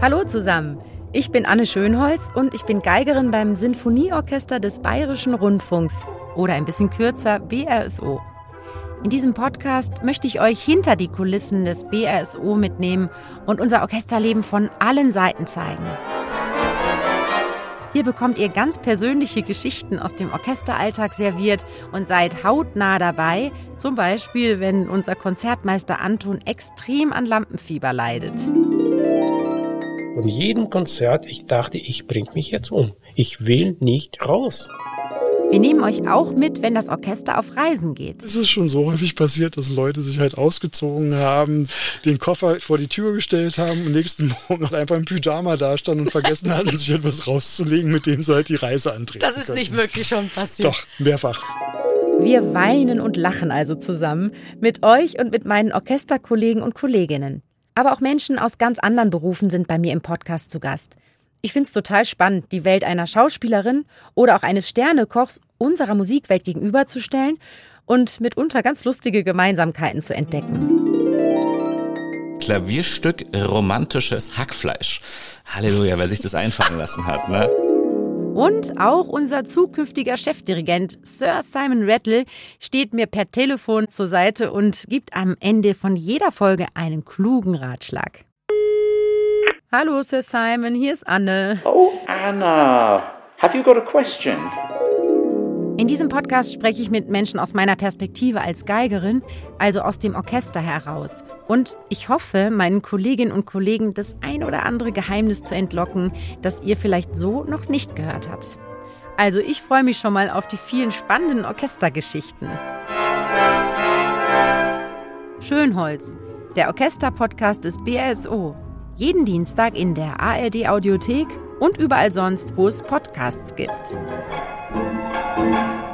Hallo zusammen. Ich bin Anne Schönholz und ich bin Geigerin beim Sinfonieorchester des Bayerischen Rundfunks oder ein bisschen kürzer BRSO. In diesem Podcast möchte ich euch hinter die Kulissen des BRSO mitnehmen und unser Orchesterleben von allen Seiten zeigen. Hier bekommt ihr ganz persönliche Geschichten aus dem Orchesteralltag serviert und seid hautnah dabei, zum Beispiel wenn unser Konzertmeister Anton extrem an Lampenfieber leidet. Von jedem Konzert, ich dachte, ich bring mich jetzt um. Ich will nicht raus. Wir nehmen euch auch mit, wenn das Orchester auf Reisen geht. Es ist schon so häufig passiert, dass Leute sich halt ausgezogen haben, den Koffer vor die Tür gestellt haben und nächsten Morgen halt einfach im Pyjama dastanden und vergessen hatten, sich etwas rauszulegen, mit dem sie halt die Reise antreten Das ist können. nicht wirklich schon passiert. Doch, mehrfach. Wir weinen und lachen also zusammen mit euch und mit meinen Orchesterkollegen und Kolleginnen. Aber auch Menschen aus ganz anderen Berufen sind bei mir im Podcast zu Gast. Ich finde es total spannend, die Welt einer Schauspielerin oder auch eines Sternekochs unserer Musikwelt gegenüberzustellen und mitunter ganz lustige Gemeinsamkeiten zu entdecken. Klavierstück romantisches Hackfleisch. Halleluja, wer sich das einfallen lassen hat, ne? Und auch unser zukünftiger Chefdirigent Sir Simon Rattle steht mir per Telefon zur Seite und gibt am Ende von jeder Folge einen klugen Ratschlag. Hallo Sir Simon, hier ist Anne. Oh, Anna, have you got a question? In diesem Podcast spreche ich mit Menschen aus meiner Perspektive als Geigerin, also aus dem Orchester heraus. Und ich hoffe, meinen Kolleginnen und Kollegen das ein oder andere Geheimnis zu entlocken, das ihr vielleicht so noch nicht gehört habt. Also ich freue mich schon mal auf die vielen spannenden Orchestergeschichten. Schönholz, der Orchesterpodcast des BRSO. Jeden Dienstag in der ARD Audiothek und überall sonst, wo es Podcasts gibt. thank you